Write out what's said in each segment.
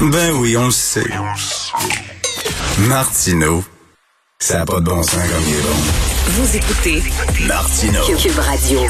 Ben oui, on le sait. Martineau, ça n'a pas de bon sens comme il est bon. Vous écoutez Martineau. Cube Radio.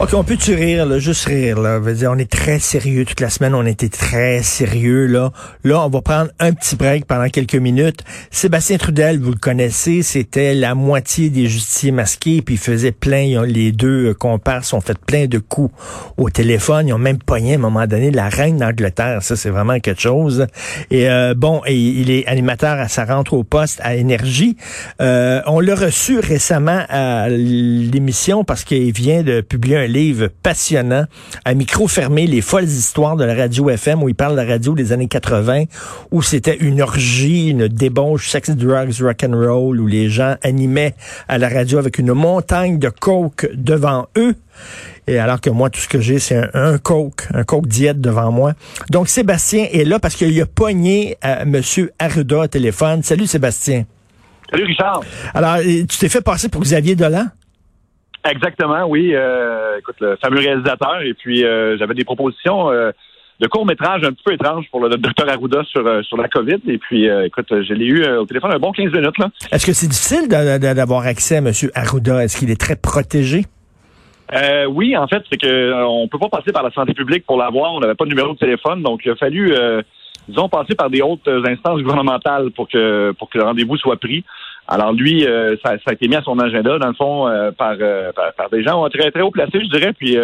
OK, on peut-tu rire, là, juste rire, là? On est très sérieux toute la semaine, on était très sérieux, là. Là, on va prendre un petit break pendant quelques minutes. Sébastien Trudel, vous le connaissez, c'était la moitié des justiciers masqués, puis il faisait plein, les deux euh, comparses ont fait plein de coups au téléphone. Ils ont même pogné à un moment donné la reine d'Angleterre. Ça, c'est vraiment quelque chose. Et euh, bon, il est animateur à sa rentre au poste à Énergie. Euh, on l'a reçu récemment à l'émission parce qu'il vient de publier un livre passionnant, à micro fermé, Les folles histoires de la radio FM, où il parle de la radio des années 80, où c'était une orgie, une débauche, sex, drugs, rock and roll, où les gens animaient à la radio avec une montagne de coke devant eux. Et alors que moi, tout ce que j'ai, c'est un, un, coke, un coke diète devant moi. Donc, Sébastien est là parce qu'il a pogné à M. Arruda au téléphone. Salut, Sébastien. Salut, Richard. Alors, tu t'es fait passer pour Xavier Dolan? Exactement, oui. Euh, écoute, le fameux réalisateur. Et puis, euh, j'avais des propositions euh, de court-métrage un petit peu étranges pour le docteur Arruda sur, euh, sur la COVID. Et puis, euh, écoute, je l'ai eu au téléphone un bon 15 minutes. là. Est-ce que c'est difficile d'avoir accès à M. Arruda? Est-ce qu'il est très protégé? Euh, oui, en fait, c'est que on peut pas passer par la santé publique pour l'avoir. On n'avait pas de numéro de téléphone, donc il a fallu, disons, passer par des hautes instances gouvernementales pour que pour que le rendez-vous soit pris. Alors lui, euh, ça, ça, a été mis à son agenda, dans le fond, euh, par, euh, par, par, des gens très, très haut placés, je dirais. Puis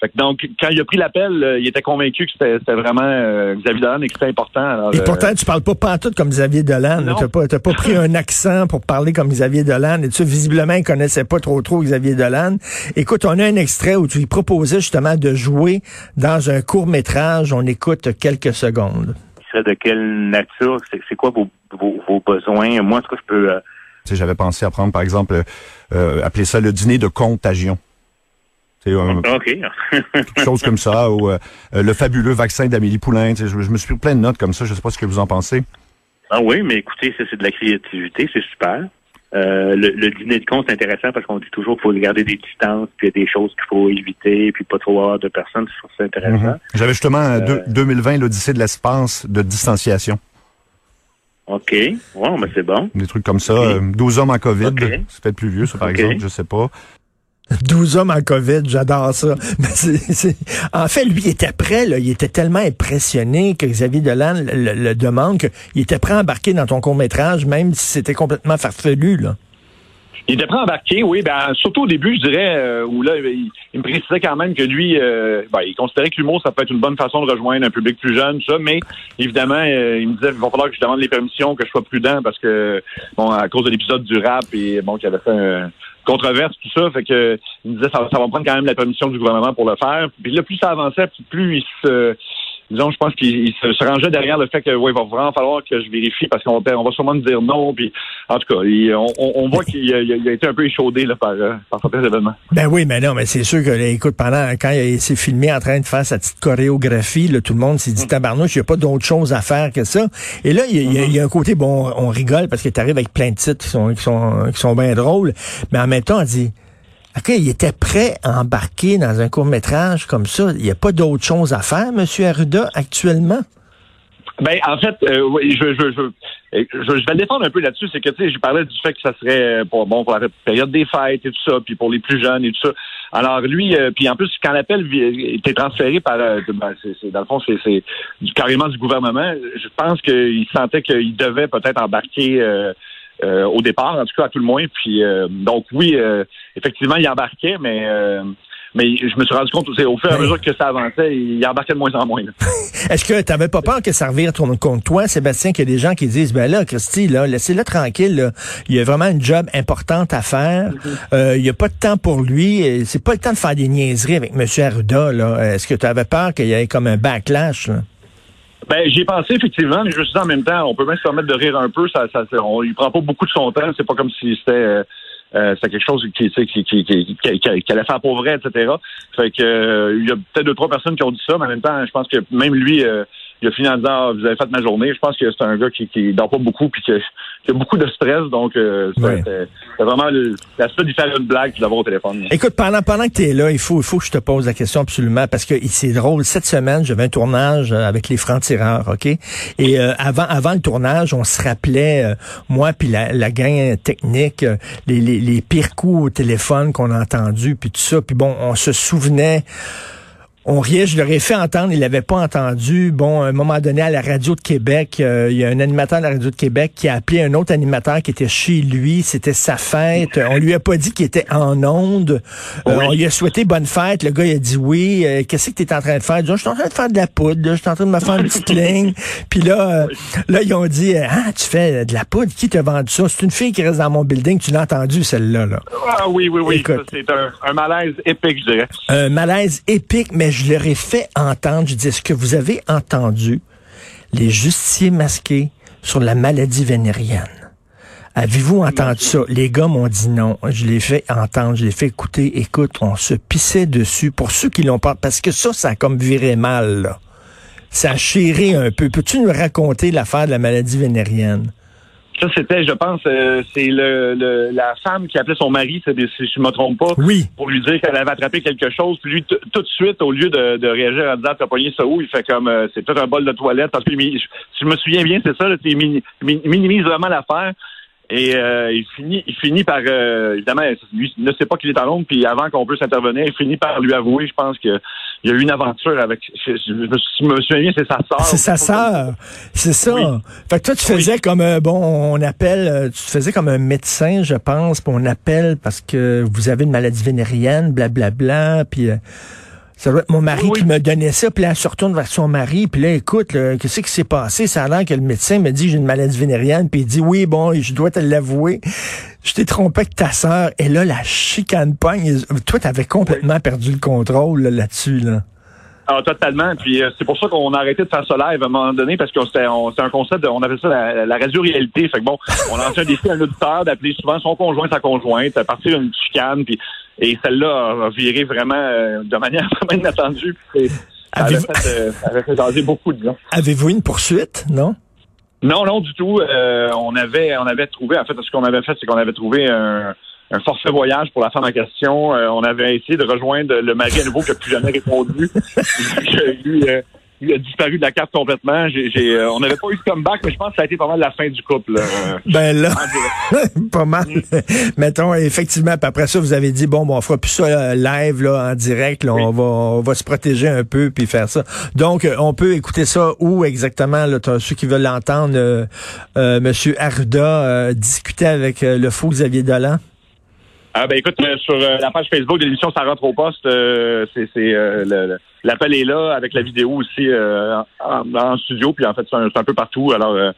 fait donc, quand il a pris l'appel, il était convaincu que c'était vraiment Xavier Dolan et que c'était important. Alors, et pourtant, tu parles pas pantoute comme Xavier Dolan. Tu n'as pas, pas pris un accent pour parler comme Xavier Dolan. Et tu visiblement, il connaissait pas trop trop Xavier Dolan. Écoute, on a un extrait où tu lui proposais justement de jouer dans un court métrage. On écoute quelques secondes. De quelle nature? C'est quoi vos, vos, vos, besoins? Moi, ce que je peux j'avais pensé à prendre, par exemple, euh, appeler ça le dîner de contagion. C'est OK. quelque chose comme ça, ou euh, le fabuleux vaccin d'Amélie Poulain. Je, je, me suis pris plein de notes comme ça. Je ne sais pas ce que vous en pensez. Ah oui, mais écoutez, c'est de la créativité, c'est super. Euh, le, dîner de con, c'est intéressant parce qu'on dit toujours qu'il faut garder des distances, puis il y a des choses qu'il faut éviter, puis pas trop avoir de personnes. C'est intéressant. Mhm. J'avais justement 2020 l'Odyssée de l'espace de distanciation. OK. Ouais, mais c'est bon. Des trucs comme ça. 12 euh, hommes en COVID. C'est peut-être plus vieux, ça, par exemple. Je sais pas. 12 hommes en COVID, j'adore ça. Mais En fait, lui, il était prêt, là. il était tellement impressionné que Xavier Dolan le, demande qu'il était prêt à embarquer dans ton court-métrage, même si c'était complètement farfelu. Là. Il était prêt à embarquer, oui. Ben, surtout au début, je dirais, euh, où là, il, me précisait quand même que lui, euh, ben, il considérait que l'humour, ça peut être une bonne façon de rejoindre un public plus jeune, ça. Mais évidemment, euh, il me disait, il va falloir que je demande les permissions, que je sois prudent, parce que, bon, à cause de l'épisode du rap et bon, qu'il avait fait un controverse, tout ça, fait que il me disait, ça, ça va prendre quand même la permission du gouvernement pour le faire. Puis là, plus ça avançait, plus il se disons, je pense qu'il se, rangeait derrière le fait que ouais, il va vraiment falloir que je vérifie parce qu'on on va sûrement me dire non. Puis en tout cas, on, voit qu'il a, été un peu échaudé là, par, euh, par certains événements. Ben oui, mais non, mais c'est sûr que écoute, pendant quand il s'est filmé en train de faire sa petite choréographie, là, tout le monde s'est dit mm. tabarnouche, il n'y a pas d'autre chose à faire que ça. Et là, il y, a, il y a un côté, bon, on rigole parce qu'il arrive avec plein de titres qui sont, qui sont, qui sont bien drôles, mais en même temps, on dit Il était prêt à embarquer dans un court-métrage comme ça. Il n'y a pas d'autre chose à faire, M. Arruda, actuellement? Ben, en fait, euh, je, je, je, vais le défendre un peu là-dessus. C'est que, tu sais, je parlais du fait que ça serait pour, bon, pour la période des fêtes et tout ça, puis pour les plus jeunes et tout ça. Alors, lui, euh, puis en plus, quand l'appel était transféré par, euh, ben, dans le fond, c'est, carrément du gouvernement, je pense qu'il sentait qu'il devait peut-être embarquer euh, au départ, en tout cas à tout le moins. Puis euh, donc oui, euh, effectivement, il embarquait, mais mais je me suis rendu compte aussi, au fur et à mesure que ça avançait, il embarquait de moins en moins. Est-ce que tu n'avais pas peur que ça revire contre toi, Sébastien, qu'il y a des gens qui disent, ben là, Christy, là, laissez-le tranquille, il y a vraiment une job importante à faire, mm-hmm. il n'y a pas de temps pour lui, c'est pas le temps de faire des niaiseries avec M. Arruda. Est-ce que tu avais peur qu'il y ait comme un backlash? Là? Ben, j'y ai pensé effectivement, mais je me suis en même temps, on peut même se permettre de rire un peu. Ça, ça, on, il prend pas beaucoup de son temps. C'est pas comme si c'était euh, euh, quelque chose qui, qui, qui, qui- qui allait faire pour vrai, etc. Fait que euh, il y a peut-être deux trois personnes qui ont dit ça, mais en même temps, je pense que même lui, euh, il a fini en disant ah, vous avez fait ma journée. Je pense que c'est un gars qui, qui dort pas beaucoup puis qui, qui a beaucoup de stress, donc euh, Ouais. c'était vraiment le- l'aspect d'y faire une blague puis d'avoir au téléphone. Écoute, pendant, pendant que tu es là, il faut, il faut que je te pose la question absolument parce que c'est drôle. Cette semaine, j'avais un tournage euh, avec les francs-tireurs, OK? Et euh, avant, avant le tournage, on se rappelait, euh, moi puis la, la gang technique, euh, les, les, les pires coups au téléphone qu'on a entendus, puis tout ça. Puis bon, on se souvenait... On riait, je leur ai fait entendre, il l'avait pas entendu. Bon, à un moment donné, à la radio de Québec, euh, il y a un animateur de la radio de Québec qui a appelé un autre animateur qui était chez lui. C'était sa fête. On lui a pas dit qu'il était en onde. Euh, Oui. On lui a souhaité bonne fête. Le gars, il a dit oui. Euh, Qu'est-ce que tu es en train de faire? Il dit, je suis en train de faire de la poudre. là. Je suis en train de me faire une petite ligne. Puis là, là, ils ont dit, ah, tu fais de la poudre? Qui t'a vendu ça? C'est une fille qui reste dans mon building. Tu l'as entendu, celle-là, là. Ah oui, oui, oui. C'est un, un malaise épique, je dirais. un malaise épique, mais je leur ai fait entendre, je dis, est-ce que vous avez entendu les justiciers masqués sur la maladie vénérienne? Avez-vous entendu ça? Les gars m'ont dit non. Je l'ai fait entendre, je l'ai fait écouter. Écoute, on se pissait dessus. Pour ceux qui l'ont pas, parce que ça, ça a comme viré mal, là. Ça a chéré un peu. Peux-tu nous raconter l'affaire de la maladie vénérienne? Ça, c'était, je pense, euh, c'est le, le- la femme qui appelait son mari, c'est des- si je me trompe pas, Oui. pour lui dire qu'elle avait attrapé quelque chose. Puis lui, tout de suite, au lieu de, de réagir en disant t'as pogné ça où, il fait comme euh, c'est peut-être un bol de toilette. Parce que si je me souviens bien, c'est ça, là, il mini- mi- minimise vraiment l'affaire. Et euh, il finit, il finit par euh, évidemment, lui ne sait pas qu'il est en Londres, puis avant qu'on puisse intervenir, il finit par lui avouer, je pense que il y a eu une aventure avec. Je, je- je me souviens bien, c'est sa sœur. C'est sa sœur. C'est ça. Oui. Fait que toi, tu faisais comme un, bon, on appelle, euh, tu faisais comme un médecin, je pense, puis on appelle parce que vous avez une maladie vénérienne, blablabla, puis euh, ça doit être mon mari Oui, qui me donnait ça, puis là, elle se retourne vers son mari, puis là, écoute, qu'est-ce qui s'est passé? Ça a l'air que le médecin me dit j'ai une maladie vénérienne, puis il dit oui, bon, je dois te l'avouer. Je t'ai trompé avec ta sœur, et là, la chicane pogne. Toi, t'avais complètement perdu le contrôle là, là-dessus, là. Ah, totalement. Puis euh, c'est pour ça qu'on a arrêté de faire ça live à un moment donné parce que c'était un concept, de, on appelle ça la, la radio-réalité. Fait que bon, on a lancé un défi à un auditeur d'appeler souvent son conjoint, sa conjointe, à partir d'une chicane. Puis, et celle-là a, viré vraiment euh, de manière vraiment inattendue. Puis, Avez-vous- fait, euh, ça avait fait jaser beaucoup, disons. Avez-vous une poursuite, non? Non, non, du tout. Euh, on avait on avait trouvé, en fait, ce qu'on avait fait, c'est qu'on avait trouvé un, un forfait voyage pour la femme en question. Euh, on avait essayé de rejoindre le mari à nouveau qui n'a plus jamais répondu. lui, euh, lui a disparu de la carte complètement. J'ai, j'ai, euh, on n'avait pas eu de comeback, mais je pense que ça a été pas mal la fin du couple. Euh, Ben là, pas mal. Mettons, effectivement, après ça, vous avez dit, bon, bon on fera plus ça euh, live, là, en direct, là, on, va, on va se protéger un peu, puis faire ça. Donc, euh, on peut écouter ça où exactement, là, t'as ceux qui veulent l'entendre, euh, euh, Monsieur Arruda euh, discuter avec le faux Xavier Dolan? Ah ben écoute, sur la page Facebook de l'émission Ça rentre au poste, euh, c'est, c'est euh, le- le- l'appel est là avec la vidéo aussi euh, en, en studio, puis en fait c'est un, peu partout. Alors euh,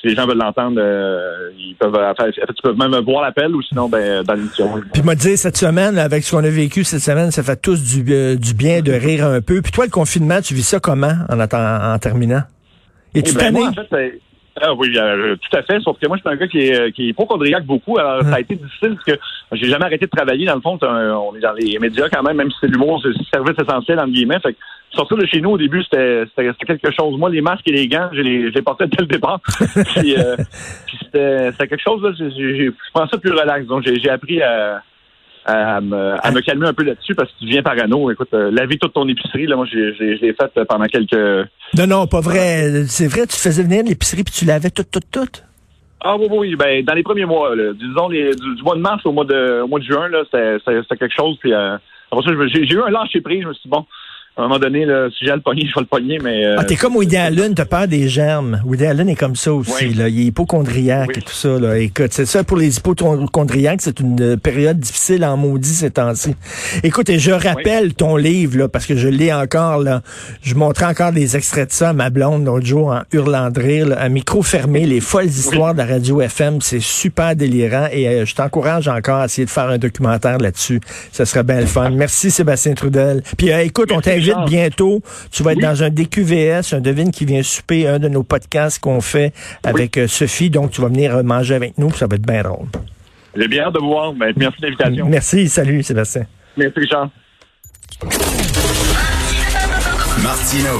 si les gens veulent l'entendre, euh, ils peuvent en fait, en fait, tu peux même voir l'appel ou sinon ben dans l'émission. Puis m'a dit cette semaine, avec ce qu'on a vécu cette semaine, ça fait tous du, euh, du bien de rire un peu. Puis toi, le confinement, tu vis ça comment en, atten- en terminant? Et tu Eh ben, tanné? moi, en fait, c'est- ah oui, euh, tout à fait. Sauf que moi, je suis un gars qui est, qui est hypochondriaque beaucoup. Alors, ça a été difficile parce que j'ai jamais arrêté de travailler. Dans le fond, un- on est dans les médias quand même, même si c'est l'humour, c'est un service essentiel, entre guillemets. Fait que sortir de chez nous, au début, c'était quelque chose. Moi, les masques et les gants, je les, je les portais dès le départ. puis, euh, puis c'était quelque chose, là, j'ai- j'ai- je prends ça plus relax. Donc, j'ai j'ai appris à, à, me, à me calmer un peu là-dessus parce que tu deviens parano. Écoute, euh, laver toute ton épicerie, là, moi, j'ai- j'ai- je l'ai fait pendant quelques... Non, non, pas vrai. C'est vrai, tu faisais venir l'épicerie puis tu lavais tout, tout, tout? Ah oui, oui, oui. Ben, dans les premiers mois, là, disons les, du, du mois de mars au mois de, au mois de juin, là, c'était, quelque chose. Puis euh, j'ai eu un lâcher prise. Je me suis dit, bon, à un moment donné, là, si j'ai à le pogner, je vais le pogner, mais... euh, Ah, t'es comme Woody Allen, t'as peur des germes. Woody Allen est comme ça aussi, Oui. là. Il est hypochondriaque Oui. et tout ça, là. Écoute, c'est ça pour les hypochondriaques, c'est une euh, période difficile en maudit ces temps-ci. Écoute, et je rappelle ton livre, là, parce que je l'ai encore, là. Je montrais encore des extraits de ça à ma blonde l'autre jour en hurlant de rire, là, à micro fermé, les folles histoires de la radio FM. C'est super délirant et euh, je t'encourage encore à essayer de faire un documentaire là-dessus. Ça serait bien le fun. Merci Sébastien Trudel. Puis euh, écoute, on t'invite Richard. bientôt. Tu vas être Oui. dans un DQVS, un devine qui vient souper, un de nos podcasts qu'on fait avec euh, Sophie. Donc, tu vas venir euh, manger avec nous, puis ça va être bien drôle. J'ai bien hâte de vous voir. Ben, merci de l'invitation. Merci, salut Sébastien. Merci, Richard. Martino.